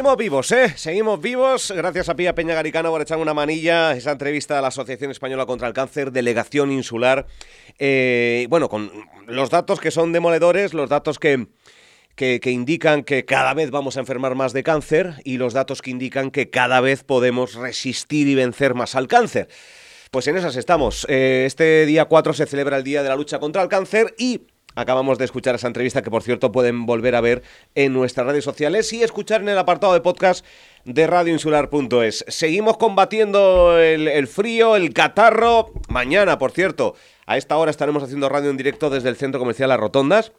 Seguimos vivos, ¿eh? Seguimos vivos. Gracias a Pía Peña Garicano por echar una manilla esa entrevista a la Asociación Española contra el Cáncer, Delegación Insular. Eh, bueno, con los datos que son demoledores, los datos que, que, indican que cada vez vamos a enfermar más de cáncer y los datos que indican que cada vez podemos resistir y vencer más al cáncer. Pues en esas estamos. Eh, este día 4 se celebra el Día de la Lucha contra el Cáncer y Acabamos de escuchar esa entrevista que, por cierto, pueden volver a ver en nuestras redes sociales y escuchar en el apartado de podcast de radioinsular.es. Seguimos combatiendo el, frío, el catarro. Mañana, por cierto, a esta hora estaremos haciendo radio en directo desde el Centro Comercial Las Rotondas.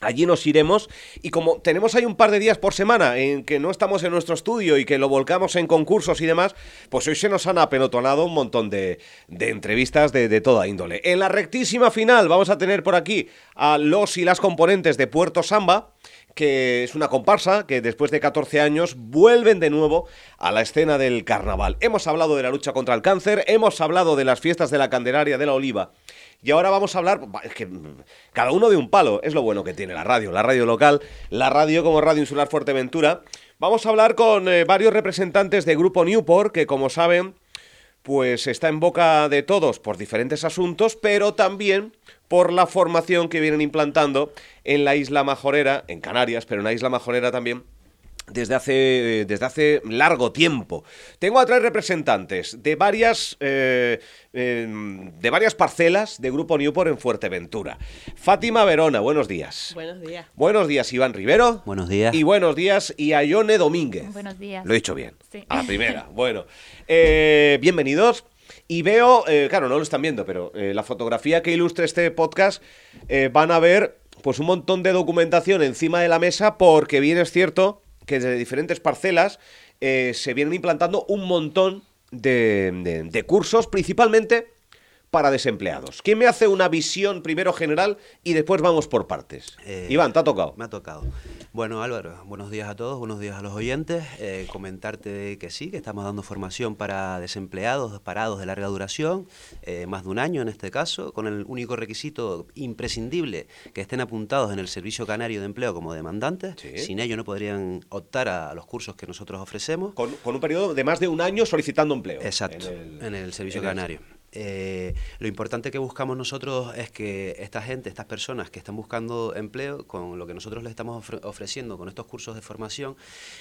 Allí nos iremos y como tenemos ahí un par de días por semana en que no estamos en nuestro estudio y que lo volcamos en concursos y demás, pues hoy se nos han apelotonado un montón de, de entrevistas de, de, toda índole. En la rectísima final vamos a tener por aquí a los y las componentes de Puerto Samba, que es una comparsa que después de 14 años vuelven de nuevo a la escena del carnaval. Hemos hablado de la lucha contra el cáncer, hemos hablado de las fiestas de la Candelaria de la Oliva y ahora vamos a hablar, es que cada uno de un palo, es lo bueno que tiene la radio, la radio local, la radio como Radio Insular Fuerteventura. Vamos a hablar con eh, varios representantes de Grupo Newport, que como saben, pues está en boca de todos por diferentes asuntos, pero también por la formación que vienen implantando en la isla Majorera, en Canarias, pero en la isla Majorera también, desde hace, desde hace largo tiempo. Tengo a tres representantes de varias, eh, eh, de varias parcelas de Grupo Newport en Fuerteventura. Fátima Verona, buenos días. Buenos días. Buenos días, Iván Rivero. Buenos días. Y buenos días, y Ione Domínguez. Buenos días. Lo he dicho bien. Sí. A la primera. bueno, eh, bienvenidos. Y veo, eh, claro, no lo están viendo, pero eh, la fotografía que ilustre este podcast eh, van a ver pues un montón de documentación encima de la mesa porque bien es cierto que desde diferentes parcelas eh, se vienen implantando un montón de, cursos, principalmente para desempleados. ¿Quién me hace una visión primero general y después vamos por partes? Eh, Iván, ¿te ha tocado? Me ha tocado. Bueno, Álvaro, buenos días a todos, buenos días a los oyentes. Eh, comentarte que sí, que estamos dando formación para desempleados, parados de larga duración, eh, más de un año en este caso, con el único requisito imprescindible que estén apuntados en el Servicio Canario de Empleo como demandantes. Sí. Sin ello no podrían optar a, a, los cursos que nosotros ofrecemos. Con, con, un periodo de más de un año solicitando empleo. Exacto, en el, en el Servicio en Canario. Eh, lo importante que buscamos nosotros es que esta gente, estas personas que están buscando empleo, con lo que nosotros les estamos ofre ofreciendo con estos cursos de formación,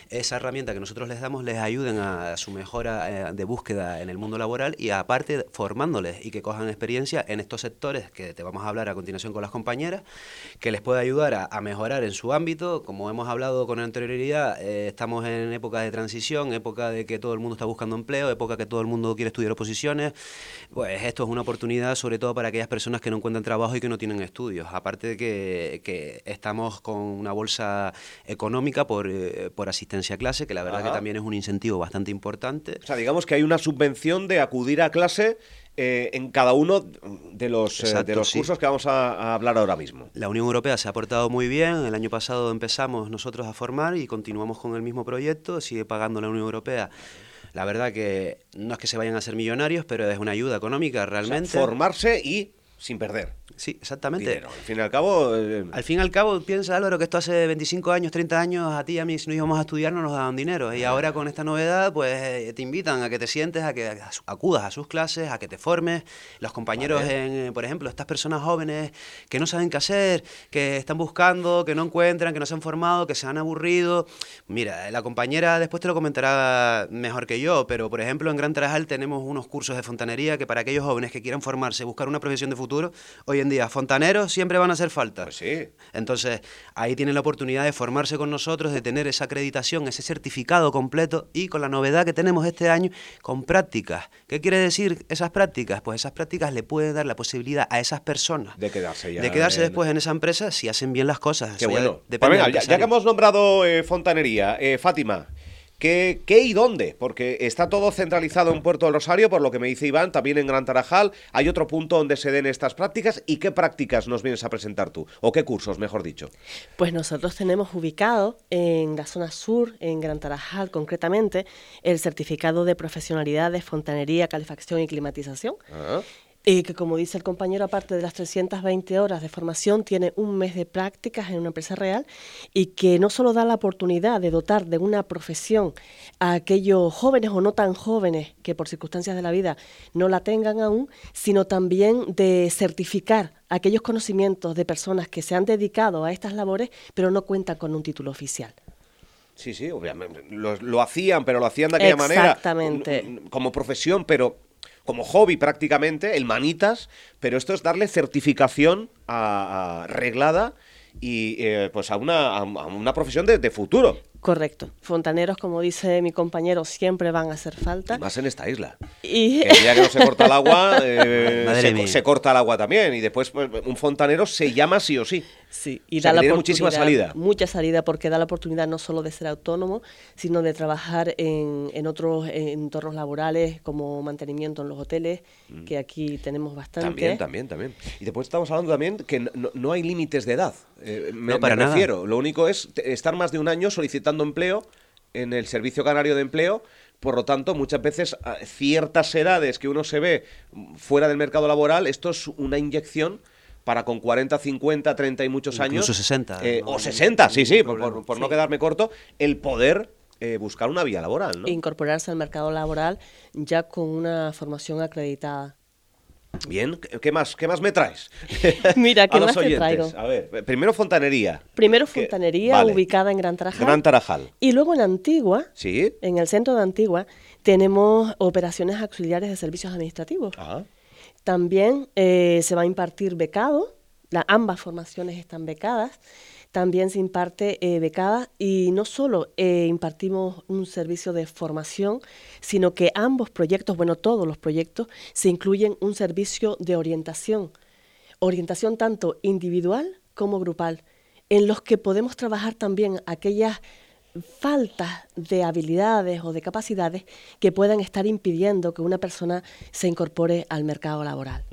esa herramienta que nosotros les damos les ayuden a, su mejora eh, de búsqueda en el mundo laboral y aparte formándoles y que cojan experiencia en estos sectores que te vamos a hablar a continuación con las compañeras, que les puede ayudar a, a mejorar en su ámbito. Como hemos hablado con anterioridad, eh, estamos en época de transición, época de que todo el mundo está buscando empleo, época que todo el mundo quiere estudiar oposiciones pues esto es una oportunidad sobre todo para aquellas personas que no encuentran trabajo y que no tienen estudios. Aparte de que, que estamos con una bolsa económica por, eh, por asistencia a clase, que la verdad Ajá. que también es un incentivo bastante importante. O sea, digamos que hay una subvención de acudir a clase eh, en cada uno de los, Exacto, eh, de los cursos que vamos a, a, hablar ahora mismo. La Unión Europea se ha portado muy bien. El año pasado empezamos nosotros a formar y continuamos con el mismo proyecto. Sigue pagando la Unión Europea la verdad que no es que se vayan a ser millonarios, pero es una ayuda económica realmente. O sea, formarse y sin perder. Sí, exactamente. Dinero. Al fin y al cabo... Eh... Al fin y al cabo, piensa Álvaro que esto hace 25 años, 30 años, a ti y a mí, si no íbamos a estudiar, no nos daban dinero. Y ahora con esta novedad, pues eh, te invitan a que te sientes, a que acudas a sus clases, a que te formes. Los compañeros, vale. en, por ejemplo, estas personas jóvenes que no saben qué hacer, que están buscando, que no encuentran, que no se han formado, que se han aburrido. Mira, la compañera después te lo comentará mejor que yo, pero por ejemplo, en Gran Tarajal tenemos unos cursos de fontanería que para aquellos jóvenes que quieran formarse, buscar una profesión de futuro, hoy en día fontaneros siempre van a hacer falta. Pues sí. Entonces, ahí tienen la oportunidad de formarse con nosotros, de tener esa acreditación, ese certificado completo y con la novedad que tenemos este año, con prácticas. ¿Qué quiere decir esas prácticas? Pues esas prácticas le pueden dar la posibilidad a esas personas de quedarse, ya de quedarse en... después en esa empresa si hacen bien las cosas. Qué bueno. Ya, pues venga, ya, ya, que hemos nombrado eh, fontanería, eh, Fátima, ¿Qué, ¿Qué, y dónde? Porque está todo centralizado en Puerto del Rosario, por lo que me dice Iván, también en Gran Tarajal. ¿Hay otro punto donde se den estas prácticas? ¿Y qué prácticas nos vienes a presentar tú? ¿O qué cursos, mejor dicho? Pues nosotros tenemos ubicado en la zona sur, en Gran Tarajal concretamente, el certificado de profesionalidad de fontanería, calefacción y climatización. Ah. Eh, que como dice el compañero, aparte de las 320 horas de formación, tiene un mes de prácticas en una empresa real y que no solo da la oportunidad de dotar de una profesión a aquellos jóvenes o no tan jóvenes que por circunstancias de la vida no la tengan aún, sino también de certificar aquellos conocimientos de personas que se han dedicado a estas labores pero no cuentan con un título oficial. Sí, sí, obviamente. Lo, lo hacían, pero lo hacían de aquella manera. Exactamente. Como profesión, pero como hobby prácticamente, el manitas, pero esto es darle certificación a, reglada y eh, pues a una, a una profesión de futuro. Correcto. Fontaneros, como dice mi compañero, siempre van a hacer falta. Y más en esta isla. Y el día que no se corta el agua, eh, se, corta el agua también. Y después pues, un fontanero se llama sí o sí. Sí, y O sea, da que la tiene muchísima salida. Mucha salida porque da la oportunidad no solo de ser autónomo, sino de trabajar en, en otros entornos laborales como mantenimiento en los hoteles, que aquí tenemos bastante. Mm. También, también, también. Y después estamos hablando también que no, no- hay límites de edad. Eh, me, No, para me nada. refiero. Lo único es estar más de un año solicitando empleo en el Servicio Canario de Empleo. Por lo tanto, muchas veces a ciertas edades que uno se ve fuera del mercado laboral, esto es una inyección para con 40, 50, 30 y muchos años. Incluso 60, eh, no o hay 60, sí, sí, por, no quedarme corto, el poder eh, buscar una vía laboral, ¿no? Incorporarse al mercado laboral ya con una formación acreditada. Bien, ¿qué más, qué más me traes? Mira, ¿qué A los más te traigo? A ver, primero fontanería. Primero Fontanería, vale. ubicada en Gran Tarajal. Gran Tarajal. Y luego en Antigua, Sí. en el centro de Antigua, tenemos operaciones auxiliares de servicios administrativos. Ah, También eh, se va a impartir becado, la- ambas formaciones están becadas. También se imparte eh, y no solo eh, impartimos un servicio de formación, sino que ambos proyectos, bueno, todos los proyectos, se incluyen un servicio de orientación. Orientación tanto individual como grupal, en los que podemos trabajar también aquellas faltas de habilidades o de capacidades que puedan estar impidiendo que una persona se incorpore al mercado laboral.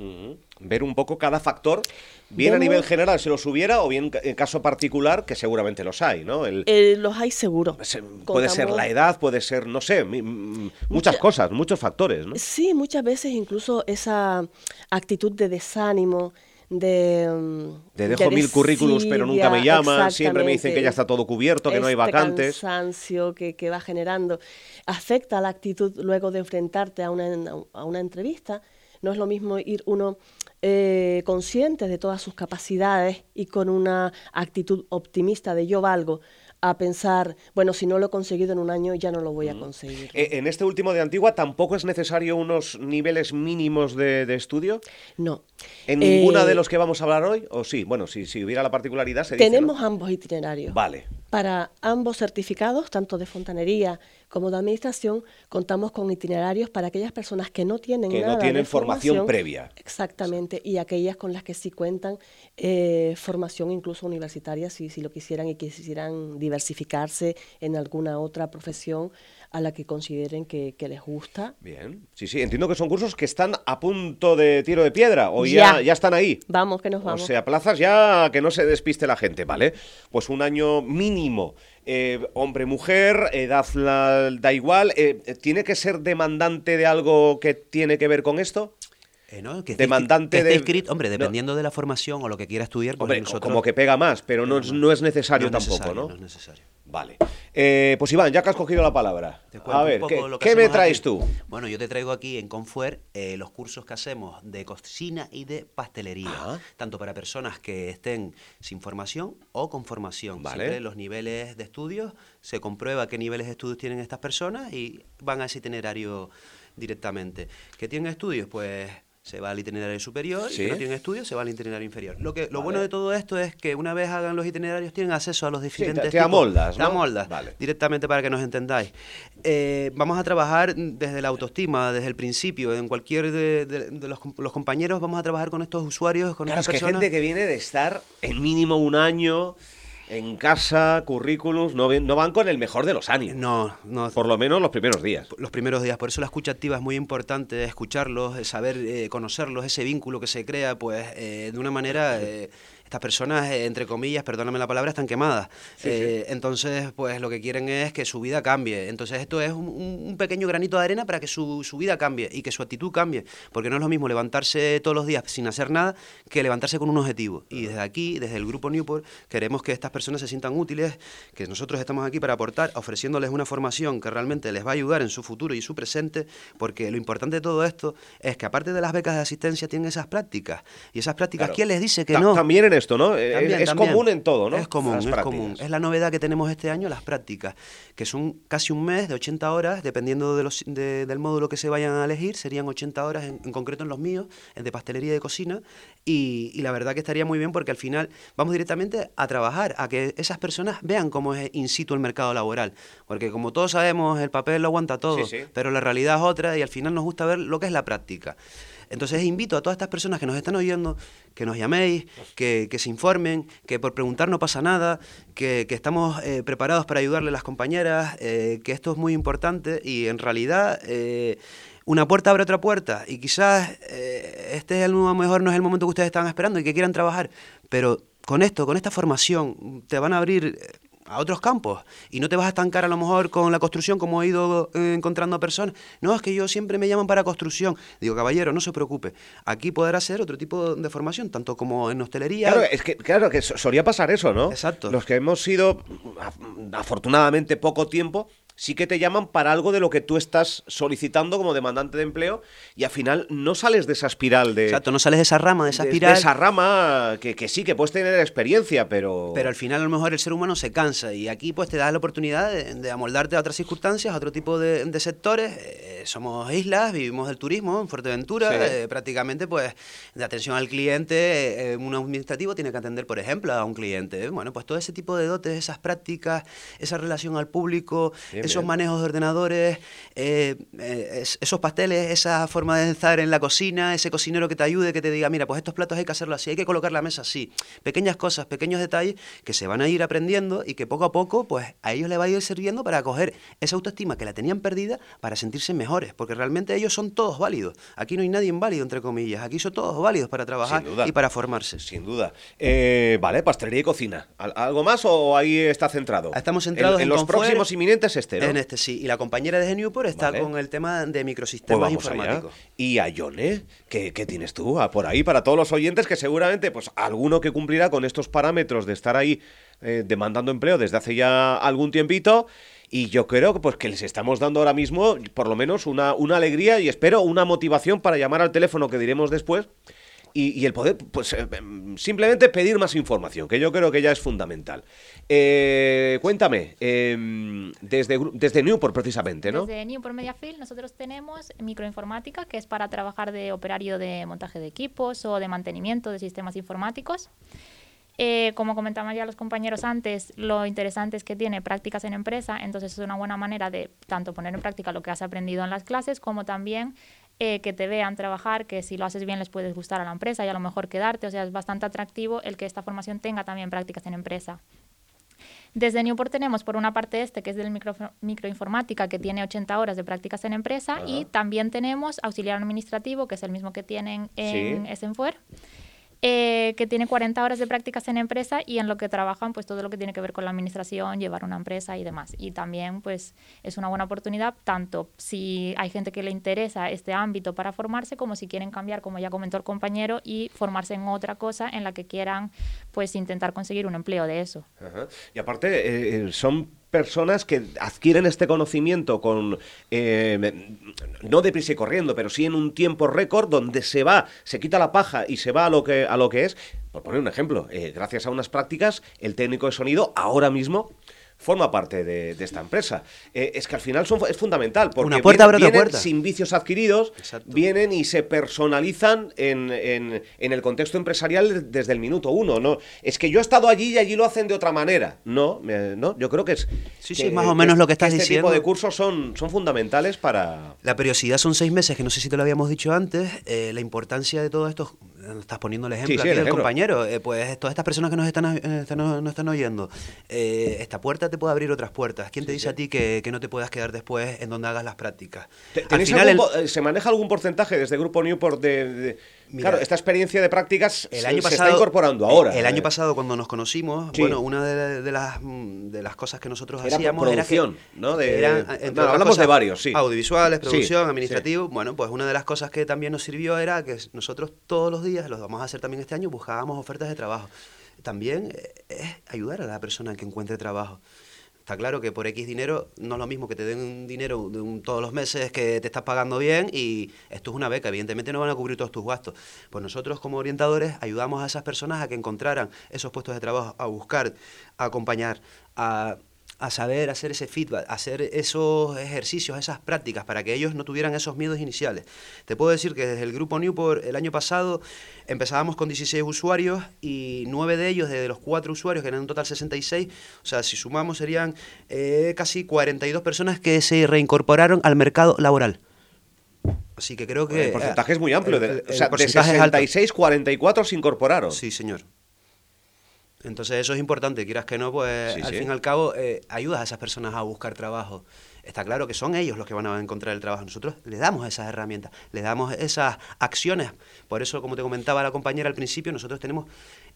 Ver un poco cada factor, bien a nivel general si los hubiera o bien en caso particular, que seguramente los hay, ¿no? El- Eh, los hay seguro. se- puede ser la edad, puede ser, no sé, muchas Mucha- cosas, muchos factores, ¿no? Sí, muchas veces incluso esa actitud de desánimo, de... mm, De dejo mil currículums, pero nunca me llaman, siempre me dicen que ya está todo cubierto, que no hay Este vacantes. cansancio que, que va generando afecta la actitud luego de enfrentarte a una, a una entrevista. No es lo mismo ir uno eh, consciente de todas sus capacidades y con una actitud optimista de yo valgo a pensar, bueno, si no lo he conseguido en un año, ya no lo voy a conseguir. Eh, En este último de Antigua tampoco es necesario unos niveles mínimos de, de estudio. No. ¿En ninguna Eh, de los que vamos a hablar hoy? ¿O sí? Bueno, si, si hubiera la particularidad se dice, ¿no? Tenemos ambos itinerarios. Vale. Para ambos certificados, tanto de fontanería como de administración, contamos con itinerarios para aquellas personas que no tienen Que no nada tienen de formación previa. Exactamente, y aquellas con las que sí cuentan eh, formación incluso universitaria, si, si lo quisieran y quisieran diversificarse en alguna otra profesión a la que consideren que, que les gusta. Bien. Sí, sí, entiendo que son cursos que están a punto de tiro de piedra o ya, Ya. ya están ahí. Vamos, que nos vamos. O sea, plazas ya que no se despiste la gente, ¿vale? Pues un año mínimo. Eh, hombre, mujer, edad la- da igual. Eh, eh, ¿Tiene que ser demandante de algo que tiene que ver con esto? Eh, ¿no? Que Demandante que esté de- hombre, no. dependiendo de la formación o lo que quiera estudiar, pues Hombre, nosotros... como que pega más, pero no, es- no es necesario No es tampoco, necesario, ¿no? No es necesario. Vale. Eh, pues Iván, ya que has cogido la palabra. A ver, ¿qué, lo que qué me traes aquí. tú? Bueno, yo te traigo aquí en Confuer eh, los cursos que hacemos de cocina y de pastelería, tanto para personas que estén sin formación o con formación. Vale. Siempre los niveles de estudios, se comprueba qué niveles de estudios tienen estas personas y van a ese itinerario directamente. ¿Qué tienen estudios? Pues se va al itinerario superior Sí. y que no tienen estudios se va al itinerario inferior. Lo que lo Vale. bueno de todo esto es que una vez hagan los itinerarios tienen acceso a los diferentes te tipos- amoldas, te ¿no? amoldas Vale. directamente para que nos entendáis. Eh, vamos a trabajar desde la autoestima, desde el principio, en cualquier de, de- de los, com- los compañeros vamos a trabajar con estos usuarios, con Claro, es estas que personas. gente que viene de estar en mínimo un año en casa, currículums, no, no van con el mejor de los ánimos. No, no. Por lo menos los primeros días. los primeros días, por eso la escucha activa es muy importante, escucharlos, saber eh, conocerlos, ese vínculo que se crea, pues eh, de una manera eh, estas personas, eh, entre comillas, perdóname la palabra, están quemadas. Eh, entonces, pues lo que quieren es que su vida cambie. Entonces, esto es un, pequeño granito de arena para que su, su, vida cambie y que su actitud cambie. Porque no es lo mismo levantarse todos los días sin hacer nada que levantarse con un objetivo. Y desde aquí, desde el grupo Newport, queremos que estas personas se sientan útiles, que nosotros estamos aquí para aportar, ofreciéndoles una formación que realmente les va a ayudar en su futuro y su presente, porque lo importante de todo esto es que aparte de las becas de asistencia tienen esas prácticas. Y esas prácticas, ¿quién les dice que no? También en esto, ¿no? Eh, es común en todo, ¿no? Es común, es común. Es la novedad que tenemos este año, las prácticas, que son casi un mes de 80 horas, dependiendo de los, del módulo que se vayan a elegir, serían 80 horas en, concreto en los míos, en de pastelería y de cocina, y, y la verdad que estaría muy bien porque al final vamos directamente a trabajar, a que esas personas vean cómo es in situ el mercado laboral, porque como todos sabemos, el papel lo aguanta todo, pero la realidad es otra y al final nos gusta ver lo que es la práctica. Entonces invito a todas estas personas que nos están oyendo que nos llaméis, que, se informen, que por preguntar no pasa nada, que, estamos eh, preparados para ayudarle a las compañeras, eh, que esto es muy importante y en realidad eh, una puerta abre otra puerta y quizás este es el, a mejor no es el momento que ustedes están esperando y que quieran trabajar, pero con esto, con esta formación, te van a abrir a otros campos y no te vas a estancar a lo mejor con la construcción como he ido eh, encontrando personas. No, es que yo siempre me llaman para construcción. Digo, caballero, no se preocupe. Aquí podrá ser otro tipo de formación, tanto como en hostelería. Claro, es que, claro, que solía pasar eso, ¿no? Exacto. Los que hemos sido, afortunadamente, poco tiempo, sí que te llaman para algo de lo que tú estás solicitando como demandante de empleo y al final no sales de esa espiral de... Exacto, no sales de esa rama, de esa espiral. De esa rama que, que, sí, que puedes tener experiencia, pero... Pero al final a lo mejor el ser humano se cansa y aquí pues te da la oportunidad de, amoldarte a otras circunstancias, a otro tipo de, sectores. Eh, somos islas, vivimos del turismo en Fuerteventura, eh, prácticamente pues de atención al cliente, eh, un administrativo tiene que atender, por ejemplo, a un cliente. Bueno, pues todo ese tipo de dotes, esas prácticas, esa relación al público, esos manejos de ordenadores, eh, eh, esos pasteles, esa forma de estar en la cocina, ese cocinero que te ayude, que te diga, mira, pues estos platos hay que hacerlo así, hay que colocar la mesa así. Pequeñas cosas, pequeños detalles que se van a ir aprendiendo y que poco a poco, pues a ellos les va a ir sirviendo para coger esa autoestima que la tenían perdida para sentirse mejores, porque realmente ellos son todos válidos. Aquí no hay nadie inválido, entre comillas, aquí son todos válidos para trabajar y para formarse. Sin duda. Eh, vale, pastelería y cocina. ¿Algo más o ahí está centrado? Estamos centrados en, los próximos inminentes este, en este sí. Y la compañera de Genewport está con el tema de microsistemas pues informáticos. Y a Yone, ¿qué, tienes tú ah, por ahí para todos los oyentes que seguramente, pues alguno que cumplirá con estos parámetros de estar ahí eh, demandando empleo desde hace ya algún tiempito? Y yo creo que, pues, que les estamos dando ahora mismo, por lo menos, una, una alegría y espero una motivación para llamar al teléfono que diremos después y, el poder, pues eh, em, simplemente pedir más información, que yo creo que ya es fundamental. Eh, cuéntame, em, desde, desde Newport precisamente, ¿no? Desde Newport Mediafield nosotros tenemos microinformática, que es para trabajar de operario de montaje de equipos o de mantenimiento de sistemas informáticos. Eh, como comentaban ya los compañeros antes, lo interesante es que tiene prácticas en empresa, entonces es una buena manera de tanto poner en práctica lo que has aprendido en las clases, como también eh, que te vean trabajar, que si lo haces bien les puedes gustar a la empresa y a lo mejor quedarte. O sea, es bastante atractivo el que esta formación tenga también prácticas en empresa. Desde Newport tenemos por una parte este, que es del micro, microinformática, que tiene 80 horas de prácticas en empresa, y también tenemos auxiliar administrativo, que es el mismo que tienen en sí. Eh, que tiene 40 horas de prácticas en empresa y en lo que trabajan pues todo lo que tiene que ver con la administración, llevar una empresa y demás. Y también pues es una buena oportunidad tanto si hay gente que le interesa este ámbito para formarse como si quieren cambiar, como ya comentó el compañero, y formarse en otra cosa en la que quieran pues intentar conseguir un empleo de eso. Y aparte eh, eh, son personas que adquieren este conocimiento con eh, no deprisa y corriendo, pero sí en un tiempo récord donde se va, se quita la paja y se va a lo que a lo que es. Por poner un ejemplo, eh, gracias a unas prácticas, el técnico de sonido ahora mismo forma parte de, esta empresa. Eh, es que al final son, es fundamental, porque Una puerta vienen, puerta. sin vicios adquiridos, vienen y se personalizan en, en, en, el contexto empresarial desde el minuto uno. ¿no? Es que yo he estado allí y allí lo hacen de otra manera. No, no yo creo que es... Sí, sí, más o menos lo que estás este diciendo. Este tipo de cursos son, son fundamentales para... La periodicidad son seis meses, que no sé si te lo habíamos dicho antes. Eh, la importancia de todo esto estás poniendo el ejemplo aquí del compañero, eh, pues todas estas personas que nos están, eh, nos están oyendo, eh, esta puerta te puede abrir otras puertas. ¿Quién te dice a ti que, no te puedas quedar después en donde hagas las prácticas? Al final ¿Se maneja algún porcentaje desde el Grupo Newport de, claro, esta experiencia de prácticas el se, año se pasado, está incorporando ahora. El, año eh. pasado cuando nos conocimos, Sí. bueno, una de, de las, mm, de las cosas que nosotros Era hacíamos producción, era que ¿no? De- eran, otras hablamos de cosas, varios, sí. Audiovisuales, producción, sí. administrativo. Bueno, pues una de las cosas que también nos sirvió era que nosotros todos los días, los vamos a hacer también este año, buscábamos ofertas de trabajo. También eh, es ayudar a la persona que encuentre trabajo. Está claro que por X dinero no es lo mismo que te den un dinero todos los meses que te estás pagando bien y esto es una beca, evidentemente no van a cubrir todos tus gastos. Pues nosotros como orientadores ayudamos a esas personas a que encontraran esos puestos de trabajo, a buscar, a acompañar, a, a saber hacer ese feedback, hacer esos ejercicios, esas prácticas para que ellos no tuvieran esos miedos iniciales. Te puedo decir que desde el grupo Newport el año pasado empezábamos con 16 usuarios y 9 de ellos, de los 4 usuarios, que eran en total 66, o sea, si sumamos serían eh, casi 42 personas que se reincorporaron al mercado laboral. Así que creo que... el porcentaje es muy amplio. el- o sea, de porcentaje es alto. 66, 44 se incorporaron. Sí, señor. Entonces eso es importante, quieras que no, pues Sí, al sí. fin y al cabo eh, ayudas a esas personas a buscar trabajo. Está claro que son ellos los que van a encontrar el trabajo. Nosotros les damos esas herramientas, les damos esas acciones. Por eso, como te comentaba la compañera al principio, nosotros tenemos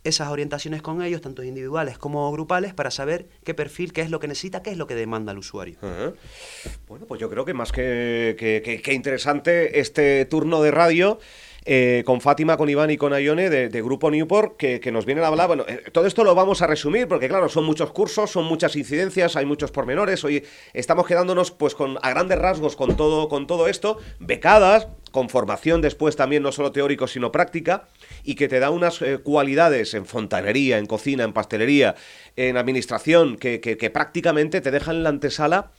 esas orientaciones con ellos, tanto individuales como grupales, para saber qué perfil, qué es lo que necesita, qué es lo que demanda el usuario. Bueno, pues yo creo que más que, que- que- que interesante este turno de radio. Eh, con Fátima, con Iván y con Ayone de, Grupo Newport, que, nos vienen a hablar. Bueno, eh, todo esto lo vamos a resumir, porque claro, son muchos cursos, son muchas incidencias, hay muchos pormenores. Hoy estamos quedándonos, pues, con a grandes rasgos con todo, con todo esto, becadas, con formación después también, no solo teórico, sino práctica, y que te da unas eh, cualidades en fontanería, en cocina, en pastelería, en administración, que, que- que prácticamente te dejan en la antesala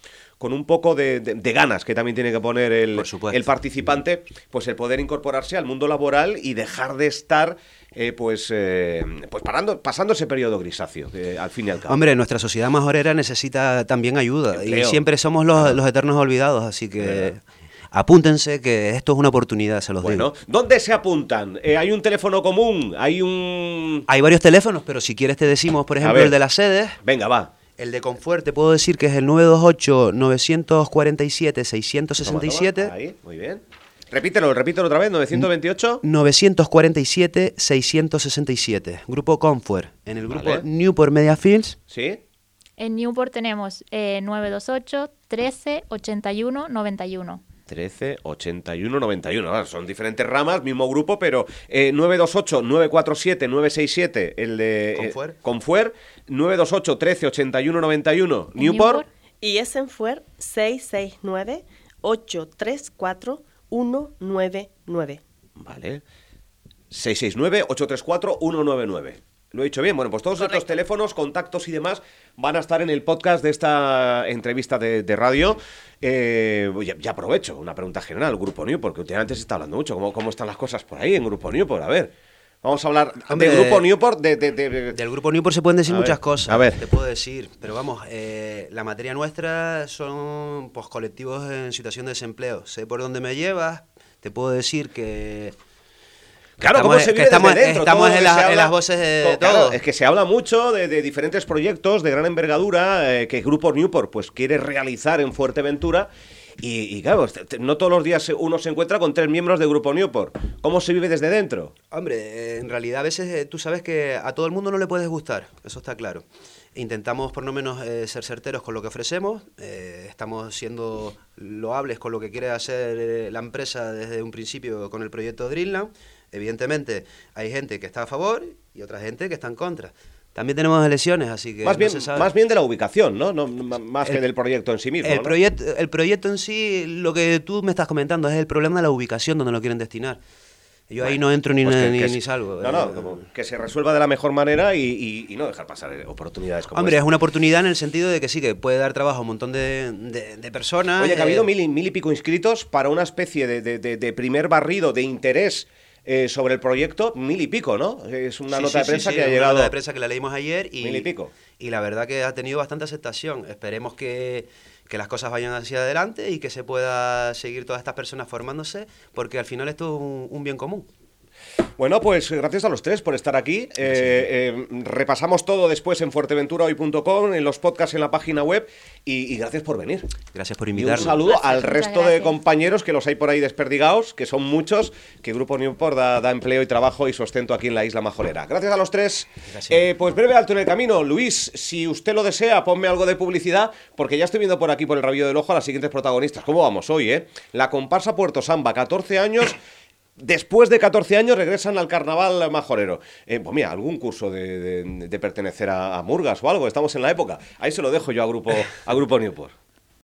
con un poco de, de- de ganas que también tiene que poner el, participante, pues el poder incorporarse al mundo laboral y dejar de estar, eh, pues, eh, pues parando, pasando ese periodo grisáceo, eh, al fin y al cabo. Hombre, nuestra sociedad majorera necesita también ayuda y siempre somos los, los eternos olvidados, así que apúntense que esto es una oportunidad, se los bueno, digo. ¿dónde se apuntan? Eh, ¿Hay un teléfono común? ¿Hay un...? Hay varios teléfonos, pero si quieres te decimos, por ejemplo, el de las sedes. Venga, va. El de Confort te puedo decir que es el 928-947-667. Toma, toma, Ahí, muy bien. Repítelo, repítelo otra vez, 928. 947-667. Grupo Confort. En el grupo Vale. Newport Media Films. ¿Sí? En Newport tenemos eh, 928 13 81 91. 13, 81, 91. Ah, son diferentes ramas, mismo grupo, pero eh, 928, 947, 967, el de... Confuer. Eh, Confuer, 928, 13, 81, 91. En Newport. Newport. Y Esenfuer 669-834-199. Vale. 669-834-199. ¿Lo he dicho bien? Bueno, pues todos estos teléfonos, contactos y demás van a estar en el podcast de esta entrevista de, de radio. Eh, ya, ya aprovecho una pregunta general, Grupo New, porque últimamente se está hablando mucho. ¿Cómo, cómo están las cosas por ahí en Grupo Newport? A ver, vamos a hablar Hombre, de Grupo Newport, de... de- de- de- Del grupo Newport se pueden decir A muchas ver, cosas. a ver. Te puedo decir. Pero vamos, eh, la materia nuestra son pues, colectivos en situación de desempleo. Sé por dónde me llevas. Te puedo decir que. Claro, estamos- cómo se vive estamos, desde dentro. estamos en, se en las voces de claro, todo. es que se habla mucho de, de diferentes proyectos de gran envergadura eh, que Grupo Newport pues quiere realizar en Fuerteventura. Y, y claro, te- te- no todos los días uno se encuentra con tres miembros de Grupo Newport. ¿Cómo se vive desde dentro? Hombre, eh, en realidad a veces eh, tú sabes que a todo el mundo no le puedes gustar, eso está claro. Intentamos por lo menos eh, ser certeros con lo que ofrecemos, estamos siendo loables con lo que quiere hacer la empresa desde un principio con el proyecto Dreamland. Evidentemente hay gente que está a favor y otra gente que está en contra. También tenemos elecciones, así que Más no bien, se sabe. más bien de la ubicación, ¿no? no más que El- del proyecto en sí mismo. El, ¿no? proyecto, el proyecto en sí, lo que tú me estás comentando es el problema de la ubicación donde lo quieren destinar. Yo ahí no entro ni, pues que- ni, que ni salgo. No, no, eh, como que se resuelva de la mejor manera y, y- y no dejar pasar oportunidades como Hombre, es una oportunidad en el sentido de que sí, que puede dar trabajo a un montón de, de- de personas. Oye, que ha habido eh, mil y, mil y pico inscritos para una especie de- de primer barrido de interés eh, sobre el proyecto, mil y pico, ¿no? Es una sí, nota de sí, prensa sí, que ha una llegado. nota de prensa que la leímos ayer y, Mil y pico. y la verdad que ha tenido bastante aceptación. Esperemos que, que las cosas vayan hacia adelante y que se pueda seguir todas estas personas formándose, porque al final esto es un, un bien común. Bueno, pues gracias a los tres por estar aquí. Eh, eh, repasamos todo después en fuerteventurahoy.com, en los podcasts en la página web y, gracias por venir. Gracias por Y un invitarnos. saludo al resto de compañeros que los hay por ahí desperdigados, que son muchos, que Grupo Newport da, da empleo y trabajo y sustento aquí en la isla majolera. Gracias a los tres. Gracias. Eh, pues breve alto en el camino. Luis, si usted lo desea, ponme algo de publicidad, porque ya estoy viendo por aquí por el rabillo del ojo a las siguientes protagonistas. ¿Cómo vamos hoy, eh? La comparsa Puerto Samba, 14 años. Después de 14 años regresan al carnaval majorero. Eh, pues mira, algún curso de, de- pertenecer a, a Murgas o algo, estamos en la época. Ahí se lo dejo yo a Grupo, a grupo Newport.